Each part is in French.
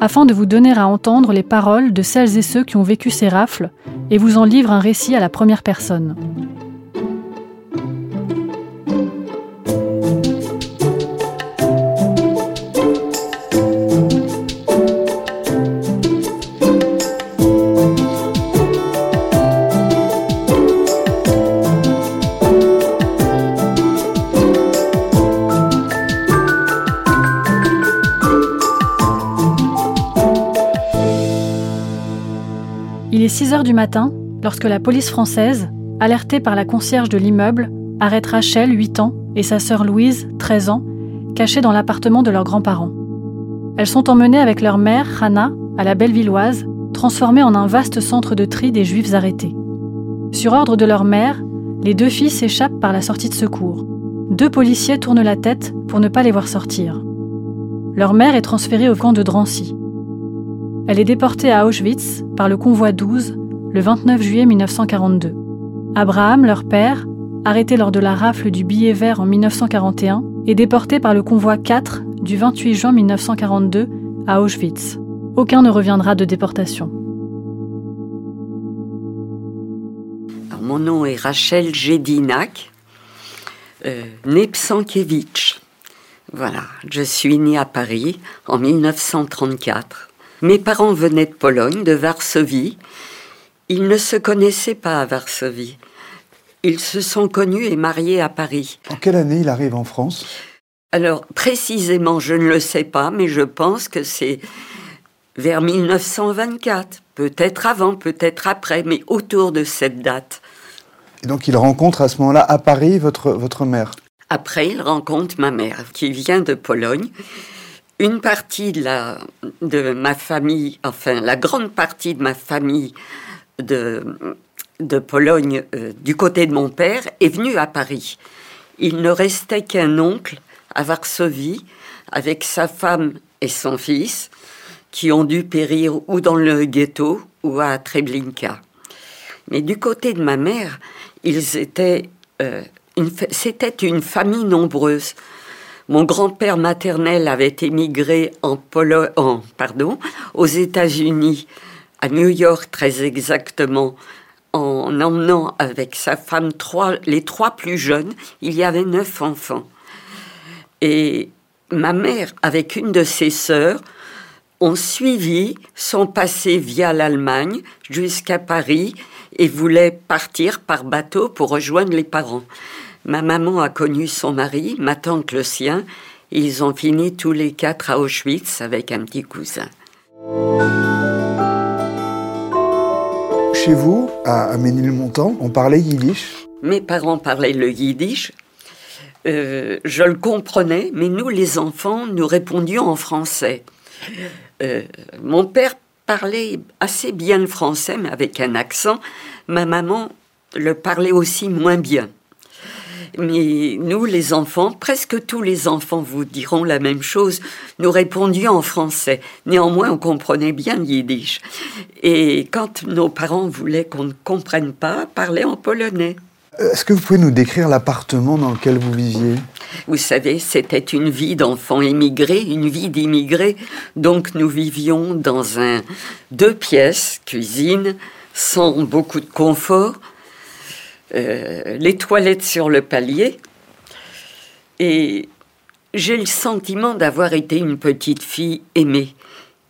afin de vous donner à entendre les paroles de celles et ceux qui ont vécu ces rafles et vous en livre un récit à la première personne. Il est 6 heures du matin lorsque la police française, alertée par la concierge de l'immeuble, arrête Rachel, 8 ans, et sa sœur Louise, 13 ans, cachées dans l'appartement de leurs grands-parents. Elles sont emmenées avec leur mère, Hannah, à la Bellevilloise, transformée en un vaste centre de tri des juifs arrêtés. Sur ordre de leur mère, les deux filles s'échappent par la sortie de secours. Deux policiers tournent la tête pour ne pas les voir sortir. Leur mère est transférée au camp de Drancy. Elle est déportée à Auschwitz par le convoi 12 le 29 juillet 1942. Abraham, leur père, arrêté lors de la rafle du billet vert en 1941, est déporté par le convoi 4 du 28 juin 1942 à Auschwitz. Aucun ne reviendra de déportation. mon nom est Rachel Jedinak, euh. Voilà, je suis née à Paris en 1934. Mes parents venaient de Pologne, de Varsovie. Ils ne se connaissaient pas à Varsovie. Ils se sont connus et mariés à Paris. En quelle année il arrive en France? Alors, précisément, je ne le sais pas, mais je pense que c'est vers 1924. Peut-être avant, peut-être après, mais autour de cette date. Et donc il rencontre à ce moment-là à Paris votre, votre mère? Après, il rencontre ma mère, qui vient de Pologne une partie de, ma famille, enfin la grande partie de ma famille de, de Pologne, euh, du côté de mon père, est venue à Paris. Il ne restait qu'un oncle à Varsovie, avec sa femme et son fils, qui ont dû périr ou dans le ghetto ou à Treblinka. Mais du côté de ma mère, ils étaient, euh, c'était une famille nombreuse. Mon grand-père maternel avait émigré en aux États-Unis, à New York très exactement, en emmenant avec sa femme les trois plus jeunes. Il y avait neuf enfants. Et ma mère, avec une de ses sœurs, ont suivi son passé via l'Allemagne jusqu'à Paris et voulaient partir par bateau pour rejoindre les parents. Ma maman a connu son mari, ma tante le sien. Ils ont fini tous les quatre à Auschwitz avec un petit cousin. Chez vous, à Ménilmontant, on parlait yiddish? Mes parents parlaient le yiddish. Euh, je le comprenais, mais nous, les enfants, nous répondions en français. Euh, mon père parlait assez bien le français, mais avec un accent. Ma maman le parlait aussi moins bien. Mais nous, les enfants, presque tous les enfants vous diront la même chose. Nous répondions en français. Néanmoins, on comprenait bien le yiddish. Et quand nos parents voulaient qu'on ne comprenne pas, parlaient en polonais. Est-ce que vous pouvez nous décrire l'appartement dans lequel vous viviez? Vous savez, c'était une vie d'enfant immigré, une vie d'immigré. Donc nous vivions dans un deux pièces, cuisine, sans beaucoup de confort. Euh, les toilettes sur le palier. Et j'ai le sentiment d'avoir été une petite fille aimée.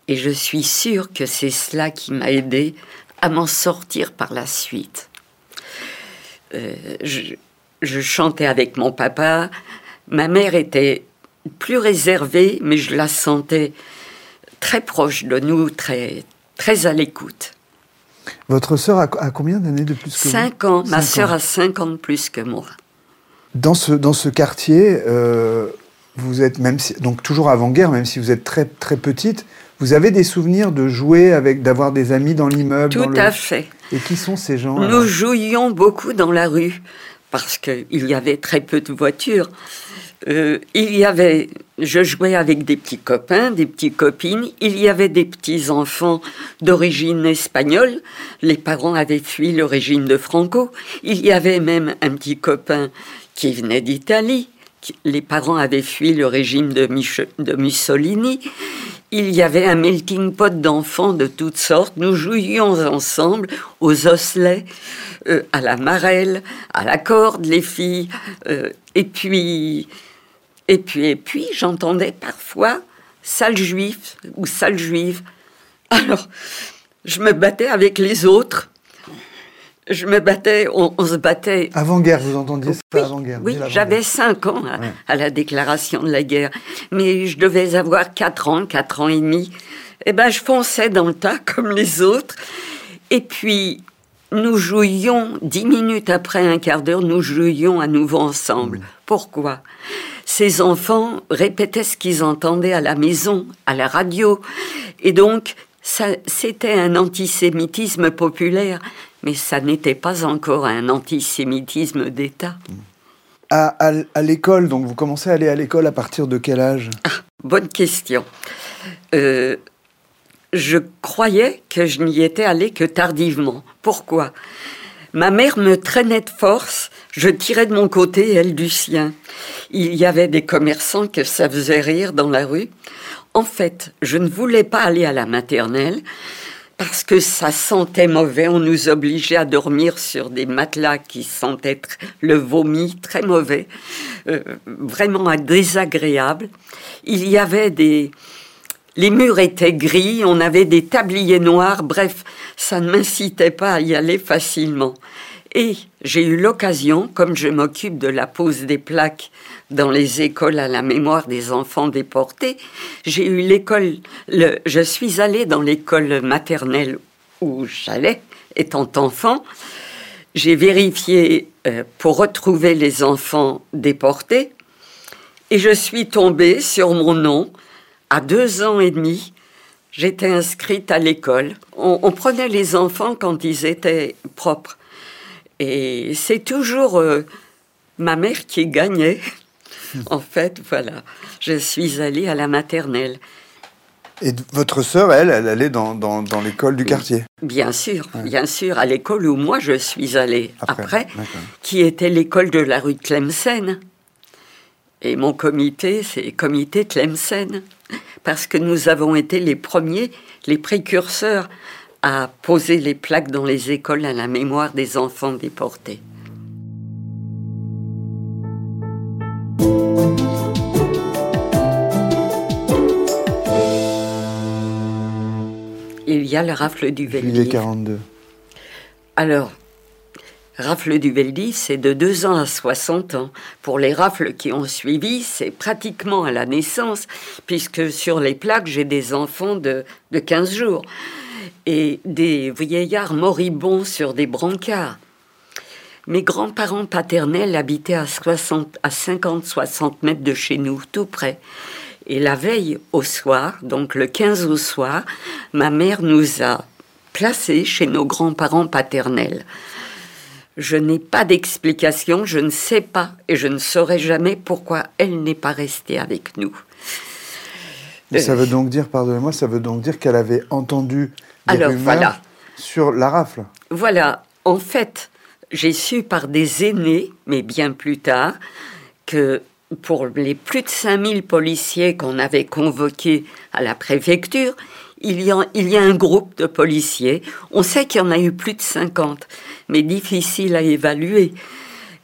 Et je suis sûre que c'est cela qui m'a aidé à m'en sortir par la suite. Euh, je, je chantais avec mon papa. Ma mère était plus réservée, mais je la sentais très proche de nous, très, très à l'écoute. Votre sœur a, a combien d'années de plus que vous? Cinq ans. Ma sœur a cinq ans de plus que moi. Dans ce, dans ce quartier, euh, vous êtes même si- donc toujours avant-guerre, même si vous êtes très très petite, vous avez des souvenirs de jouer avec, d'avoir des amis dans l'immeuble. Tout dans le- à fait. Et qui sont ces gens Nous alors jouions beaucoup dans la rue parce qu'il y avait très peu de voitures. Euh, il y avait, je jouais avec des petits copains, des petites copines. Il y avait des petits enfants d'origine espagnole. Les parents avaient fui le régime de Franco. Il y avait même un petit copain qui venait d'Italie. Les parents avaient fui le régime de Mussolini. Il y avait un melting pot d'enfants de toutes sortes. Nous jouions ensemble aux osselets, euh, à la marelle, à la corde, les filles. euh, et puis, et puis, et puis, j'entendais parfois sale juif ou sale juive. Alors, je me battais avec les autres. Je me battais, on, on se battait Avant-guerre, vous entendiez ça oui, avant-guerre oui j'avais 5 ans à, Ouais. à la déclaration de la guerre. Mais je devais avoir 4 ans, 4 ans et demi. Eh ben, je fonçais dans le tas comme les autres. Et puis, nous jouions, dix minutes après un quart d'heure, nous jouions à nouveau ensemble. Pourquoi? Ces enfants répétaient ce qu'ils entendaient à la maison, à la radio. Et donc, c'était un antisémitisme populaire, mais ça n'était pas encore un antisémitisme d'État. À, à, à l'école, donc vous commencez à aller à l'école à partir de quel âge? Bonne question. Euh, je croyais que je n'y étais allée que tardivement. Pourquoi? Ma mère me traînait de force, je tirais de mon côté, elle du sien. Il y avait des commerçants que ça faisait rire dans la rue. En fait, je ne voulais pas aller à la maternelle parce que ça sentait mauvais. On nous obligeait à dormir sur des matelas qui sentaient le vomi très mauvais, euh, vraiment désagréable. Il y avait des, les murs étaient gris, on avait des tabliers noirs, bref, ça ne m'incitait pas à y aller facilement. Et j'ai eu l'occasion, comme je m'occupe de la pose des plaques dans les écoles à la mémoire des enfants déportés, j'ai eu l'école, le- je suis allée dans l'école maternelle où j'allais, étant enfant. J'ai vérifié euh, pour retrouver les enfants déportés et je suis tombée sur mon nom à deux ans et demi. J'étais inscrite à l'école. On prenait les enfants quand ils étaient propres. Et c'est toujours euh, ma mère qui gagnait. en fait, voilà. Je suis allée à la maternelle. Et votre sœur, elle, elle allait dans, dans, dans l'école du quartier Bien sûr, bien sûr, à l'école où moi je suis allée Après, qui était l'école de la rue de Tlemcen. Et mon comité, c'est comité Tlemcen, parce que nous avons été les premiers, les précurseurs à poser les plaques dans les écoles à la mémoire des enfants déportés. Il y a le rafle du Juillet Veldiv. 42. Alors, rafle du Veldiv, c'est de 2 ans à 60 ans. Pour les rafles qui ont suivi, c'est pratiquement à la naissance, puisque sur les plaques, j'ai des enfants de, de 15 jours et des vieillards moribonds sur des brancards. Mes grands-parents paternels habitaient à, 60 à 50-60 mètres de chez nous, tout près. Et la veille au soir, donc le 15 au soir, ma mère nous a placés chez nos grands-parents paternels. Je n'ai pas d'explication, je ne sais pas et je ne saurai jamais pourquoi elle n'est pas restée avec nous. Mais ça Euh, veut donc dire, pardonnez-moi, ça veut donc dire qu'elle avait entendu Alors, voilà. sur la rafle. Voilà, en fait, j'ai su par des aînés, mais bien plus tard, que pour les plus de 5000 policiers qu'on avait convoqués à la préfecture, il y, a, il y a un groupe de policiers. On sait qu'il y en a eu plus de 50, mais difficile à évaluer.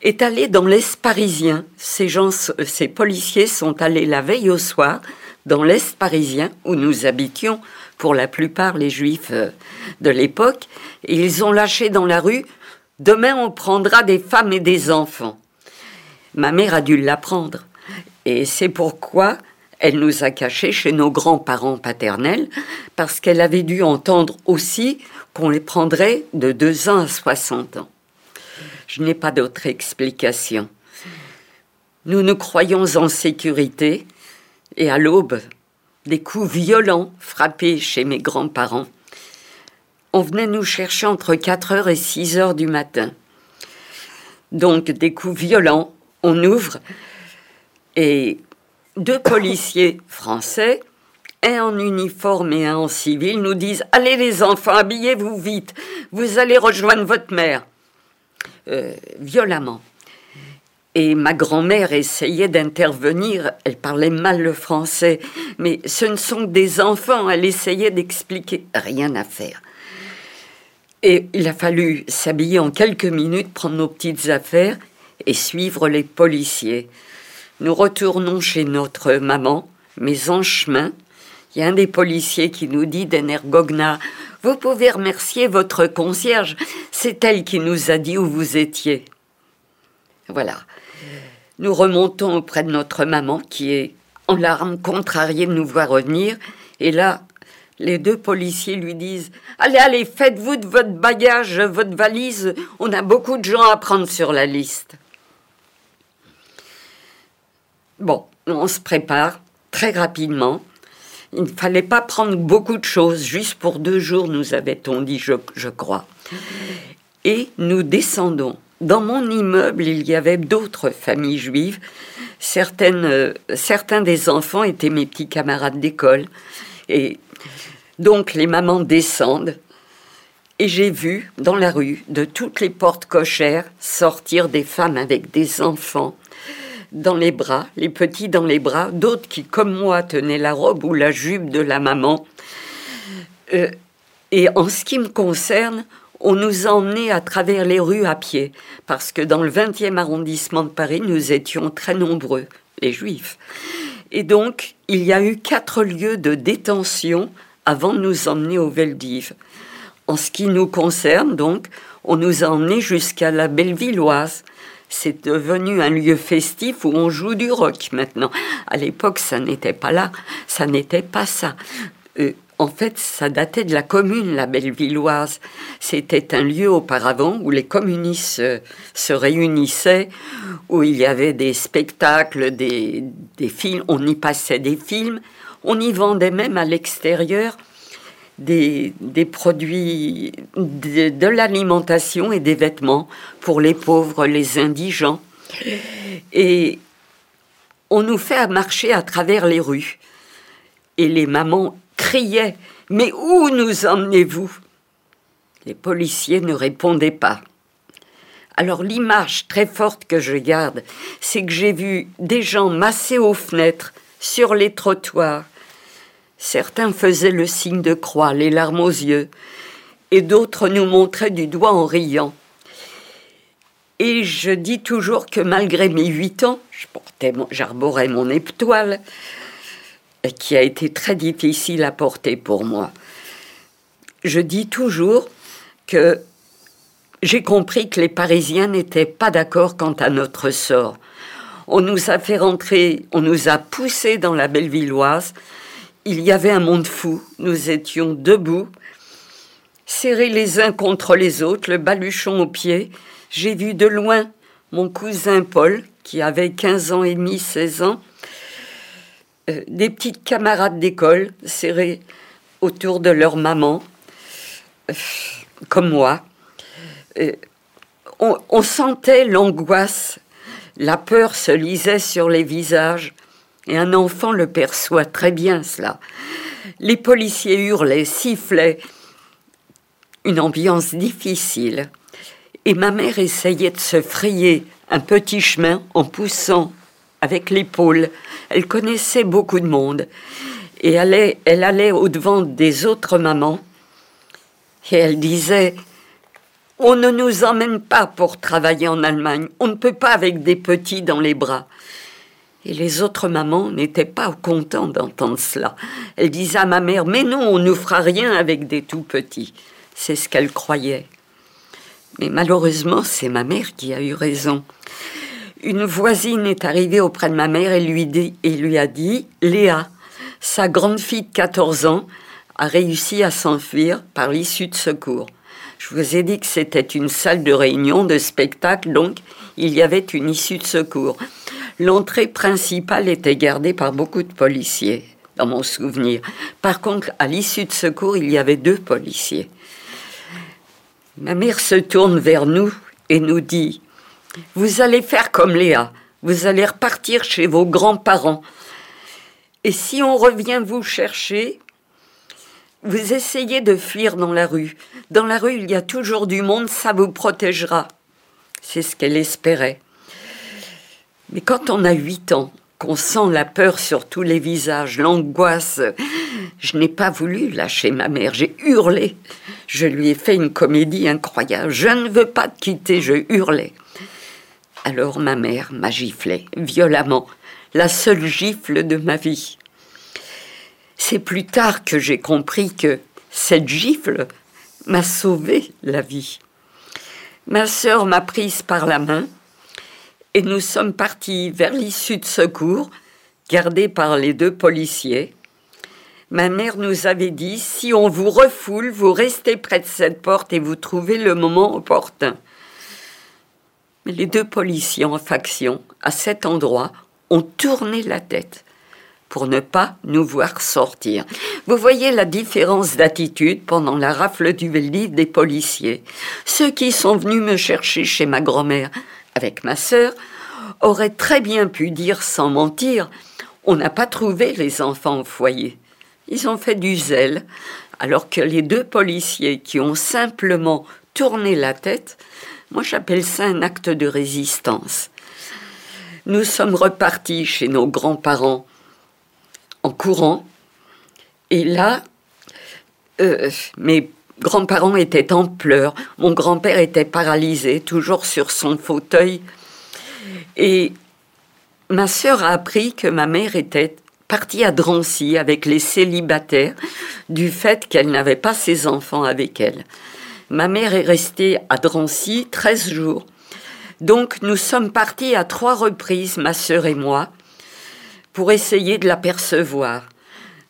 Est allé dans l'Est parisien. Ces, gens, ces policiers sont allés la veille au soir dans l'Est parisien où nous habitions pour la plupart les juifs euh, de l'époque, ils ont lâché dans la rue Demain on prendra des femmes et des enfants. Ma mère a dû l'apprendre, et c'est pourquoi elle nous a cachés chez nos grands-parents paternels, parce qu'elle avait dû entendre aussi qu'on les prendrait de 2 ans à 60 ans. Je n'ai pas d'autre explication. Nous nous croyons en sécurité, et à l'aube, des coups violents frappés chez mes grands-parents. On venait nous chercher entre 4 heures et 6 heures du matin. Donc des coups violents, on ouvre et deux policiers français, un en uniforme et un en civil, nous disent Allez les enfants, habillez-vous vite, vous allez rejoindre votre mère. Euh, violemment. Et ma grand-mère essayait d'intervenir, elle parlait mal le français, mais ce ne sont que des enfants, elle essayait d'expliquer, rien à faire. Et il a fallu s'habiller en quelques minutes, prendre nos petites affaires et suivre les policiers. Nous retournons chez notre maman, mais en chemin, il y a un des policiers qui nous dit d'Energogna Vous pouvez remercier votre concierge, c'est elle qui nous a dit où vous étiez. Voilà. Nous remontons auprès de notre maman qui est en larmes, contrariée de nous voir revenir. Et là, les deux policiers lui disent Allez, allez, faites-vous de votre bagage, votre valise, on a beaucoup de gens à prendre sur la liste. Bon, on se prépare très rapidement. Il ne fallait pas prendre beaucoup de choses, juste pour deux jours, nous avait-on dit, je, je crois. Et nous descendons dans mon immeuble, il y avait d'autres familles juives. Certaines, euh, certains des enfants étaient mes petits camarades d'école. Et donc les mamans descendent. Et j'ai vu dans la rue, de toutes les portes cochères, sortir des femmes avec des enfants dans les bras, les petits dans les bras, d'autres qui, comme moi, tenaient la robe ou la jupe de la maman. Euh, et en ce qui me concerne, on nous emmenait à travers les rues à pied, parce que dans le 20e arrondissement de Paris, nous étions très nombreux, les juifs. Et donc, il y a eu quatre lieux de détention avant de nous emmener au Veldiv. En ce qui nous concerne, donc, on nous a emmenés jusqu'à la Bellevilloise. C'est devenu un lieu festif où on joue du rock maintenant. À l'époque, ça n'était pas là, ça n'était pas ça. Euh, en fait, ça datait de la commune, la Bellevilloise. C'était un lieu auparavant où les communistes se, réunissaient, où il y avait des spectacles, des, films, on y passait des films, on y vendait même à l'extérieur des, produits, de, de l'alimentation et des vêtements pour les pauvres, les indigents. Et on nous fait marcher à travers les rues. Et les mamans criait Mais où nous emmenez-vous? Les policiers ne répondaient pas. Alors l'image très forte que je garde, c'est que j'ai vu des gens massés aux fenêtres, sur les trottoirs. Certains faisaient le signe de croix, les larmes aux yeux, et d'autres nous montraient du doigt en riant. Et je dis toujours que malgré mes huit ans, j'arborais mon étoile, qui a été très difficile à porter pour moi. Je dis toujours que j'ai compris que les Parisiens n'étaient pas d'accord quant à notre sort. On nous a fait rentrer, on nous a poussés dans la Bellevilloise. Il y avait un monde fou. Nous étions debout, serrés les uns contre les autres, le baluchon au pied. J'ai vu de loin mon cousin Paul, qui avait 15 ans et demi, 16 ans, euh, des petites camarades d'école serrées autour de leur maman, euh, comme moi. Euh, on, sentait l'angoisse, la peur se lisait sur les visages, et un enfant le perçoit très bien cela. Les policiers hurlaient, sifflaient, une ambiance difficile. Et ma mère essayait de se frayer un petit chemin en poussant avec l'épaule. Elle connaissait beaucoup de monde. Et elle, allait au-devant des autres mamans. Et elle disait, on ne nous emmène pas pour travailler en Allemagne. On ne peut pas avec des petits dans les bras. Et les autres mamans n'étaient pas contentes d'entendre cela. Elles disaient à ma mère Mais non, on ne fera rien avec des tout petits. C'est ce qu'elle croyait. Mais malheureusement, c'est ma mère qui a eu raison. Une voisine est arrivée auprès de ma mère et lui, a dit Léa, sa grande fille de 14 ans, a réussi à s'enfuir par l'issue de secours. Je vous ai dit que c'était une salle de réunion, de spectacle, donc il y avait une issue de secours. L'entrée principale était gardée par beaucoup de policiers, dans mon souvenir. Par contre, à l'issue de secours, il y avait deux policiers. Ma mère se tourne vers nous et nous dit Vous allez faire comme Léa, vous allez repartir chez vos grands-parents. Et si on revient vous chercher, vous essayez de fuir dans la rue. Dans la rue, il y a toujours du monde, ça vous protégera. C'est ce qu'elle espérait. Mais quand on a huit ans, qu'on sent la peur sur tous les visages, l'angoisse, je n'ai pas voulu lâcher ma mère, j'ai hurlé. Je lui ai fait une comédie incroyable. Je ne veux pas te quitter, je hurlais. Alors ma mère m'a giflé violemment, la seule gifle de ma vie. C'est plus tard que j'ai compris que cette gifle m'a sauvé la vie. Ma sœur m'a prise par la main et nous sommes partis vers l'issue de secours, gardés par les deux policiers. Ma mère nous avait dit si on vous refoule, vous restez près de cette porte et vous trouvez le moment opportun. Les deux policiers en faction, à cet endroit, ont tourné la tête pour ne pas nous voir sortir. Vous voyez la différence d'attitude pendant la rafle du livre des policiers. Ceux qui sont venus me chercher chez ma grand-mère avec ma sœur auraient très bien pu dire sans mentir on n'a pas trouvé les enfants au foyer. Ils ont fait du zèle, alors que les deux policiers qui ont simplement tourné la tête, moi j'appelle ça un acte de résistance. Nous sommes repartis chez nos grands-parents en courant. Et là, euh, mes grands-parents étaient en pleurs. Mon grand-père était paralysé, toujours sur son fauteuil. Et ma sœur a appris que ma mère était partie à Drancy avec les célibataires du fait qu'elle n'avait pas ses enfants avec elle. Ma mère est restée à Drancy 13 jours. Donc nous sommes partis à trois reprises, ma sœur et moi, pour essayer de l'apercevoir.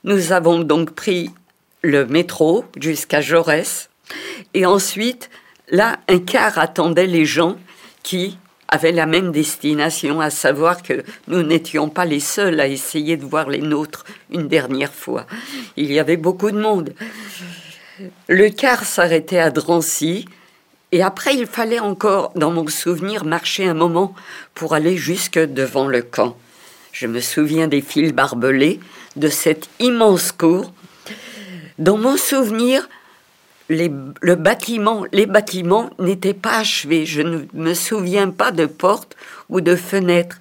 Nous avons donc pris le métro jusqu'à Jaurès et ensuite, là, un car attendait les gens qui avaient la même destination, à savoir que nous n'étions pas les seuls à essayer de voir les nôtres une dernière fois. Il y avait beaucoup de monde. Le car s'arrêtait à Drancy, et après il fallait encore, dans mon souvenir, marcher un moment pour aller jusque devant le camp. Je me souviens des fils barbelés, de cette immense cour. Dans mon souvenir, les, le bâtiment, les bâtiments n'étaient pas achevés. Je ne me souviens pas de portes ou de fenêtres.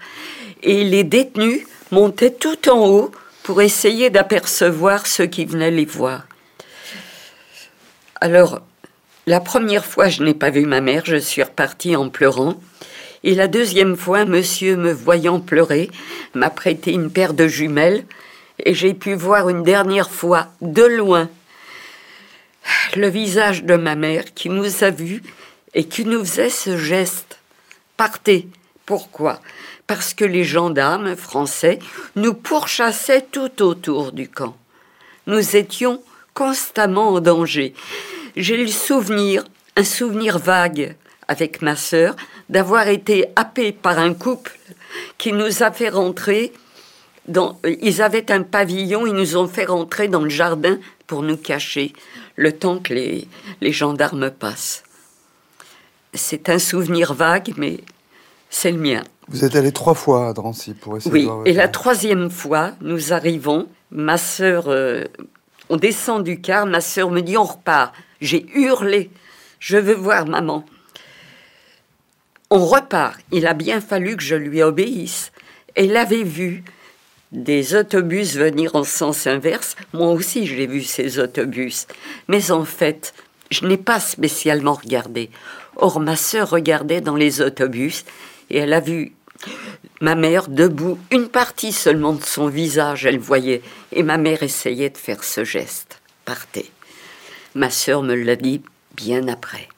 Et les détenus montaient tout en haut pour essayer d'apercevoir ceux qui venaient les voir. Alors, la première fois, je n'ai pas vu ma mère, je suis repartie en pleurant. Et la deuxième fois, monsieur, me voyant pleurer, m'a prêté une paire de jumelles et j'ai pu voir une dernière fois, de loin, le visage de ma mère qui nous a vus et qui nous faisait ce geste. Partez. Pourquoi? Parce que les gendarmes français nous pourchassaient tout autour du camp. Nous étions constamment en danger. J'ai le souvenir, un souvenir vague, avec ma sœur, d'avoir été happés par un couple qui nous a fait rentrer dans, ils avaient un pavillon, ils nous ont fait rentrer dans le jardin pour nous cacher le temps que les, les gendarmes passent. C'est un souvenir vague, mais c'est le mien. Vous êtes allé trois fois à Drancy pour essayer oui, de voir. et la troisième fois, nous arrivons, ma sœur, euh, on descend du car, ma sœur me dit on repart. J'ai hurlé, je veux voir maman. On repart. Il a bien fallu que je lui obéisse. Elle avait vu des autobus venir en sens inverse. Moi aussi, j'ai vu ces autobus. Mais en fait, je n'ai pas spécialement regardé. Or, ma sœur regardait dans les autobus et elle a vu Ma mère debout, une partie seulement de son visage, elle voyait, et ma mère essayait de faire ce geste. Partez. Ma sœur me l'a dit bien après.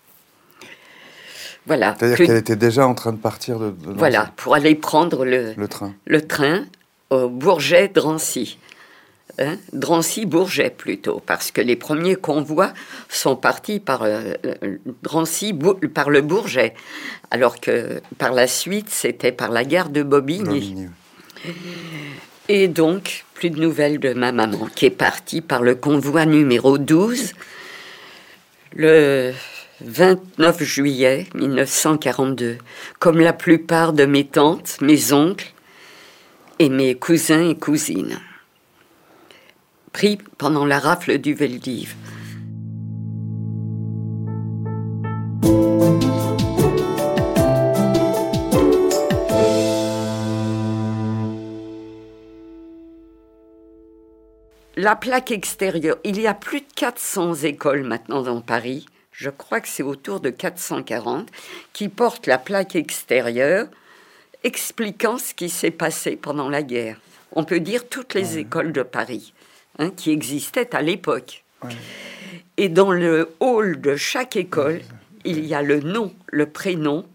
Voilà. C'est-à-dire qu'elle était déjà en train de partir de. voilà, pour aller prendre le, le train. Le train au Bourget-Drancy. Hein, Drancy-Bourget plutôt, parce que les premiers convois sont partis par euh, Drancy, par le Bourget, alors que par la suite c'était par la gare de Bobigny. Et donc, plus de nouvelles de ma maman, qui est partie par le convoi numéro 12 le 29 juillet 1942, comme la plupart de mes tantes, mes oncles et mes cousins et cousines. Pris pendant la rafle du Veldiv. La plaque extérieure, il y a plus de 400 écoles maintenant dans Paris je crois que c'est autour de 440, qui porte la plaque extérieure expliquant ce qui s'est passé pendant la guerre. On peut dire toutes les écoles de Paris hein, qui existaient à l'époque. Et dans le hall de chaque école, il y a le nom, le prénom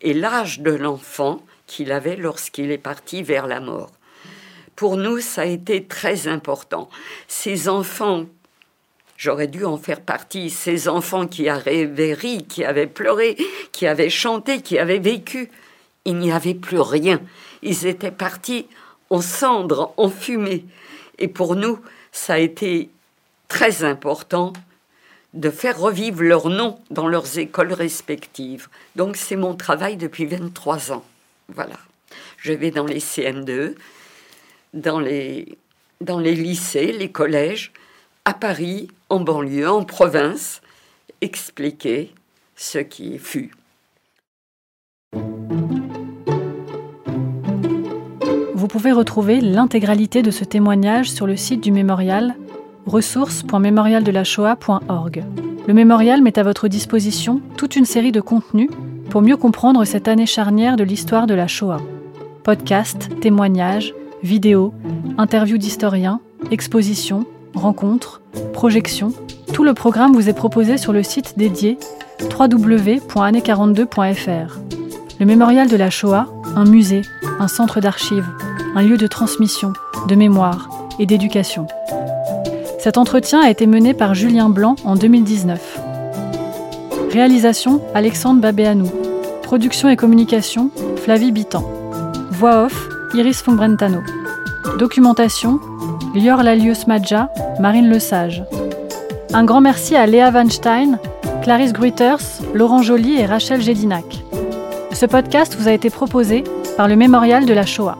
et l'âge de l'enfant qu'il avait lorsqu'il est parti vers la mort. Pour nous, ça a été très important. Ces enfants J'aurais dû en faire partie. Ces enfants qui avaient ri, qui avaient pleuré, qui avaient chanté, qui avaient vécu. Il n'y avait plus rien. Ils étaient partis en cendres, en fumée. Et pour nous, ça a été très important de faire revivre leurs noms dans leurs écoles respectives. Donc c'est mon travail depuis 23 ans. Voilà. Je vais dans les CM2, dans les, dans les lycées, les collèges, à Paris, en banlieue, en province, expliquer ce qui fut. Pouvez retrouver l'intégralité de ce témoignage sur le site du mémorial ressources.mémorialdelashoah.org. Le mémorial met à votre disposition toute une série de contenus pour mieux comprendre cette année charnière de l'histoire de la Shoah. Podcasts, témoignages, vidéos, interviews d'historiens, expositions, rencontres, projections, tout le programme vous est proposé sur le site dédié www.année42.fr. Le mémorial de la Shoah, un musée, un centre d'archives, un lieu de transmission, de mémoire et d'éducation. Cet entretien a été mené par Julien Blanc en 2019. Réalisation Alexandre Babéanou. Production et communication Flavie Bitan. Voix off Iris Fombrentano. Documentation Lior Lalius Madja, Marine Lesage. Un grand merci à Léa Weinstein, Clarisse Gruiters, Laurent Joly et Rachel Gédinac. Ce podcast vous a été proposé par le Mémorial de la Shoah.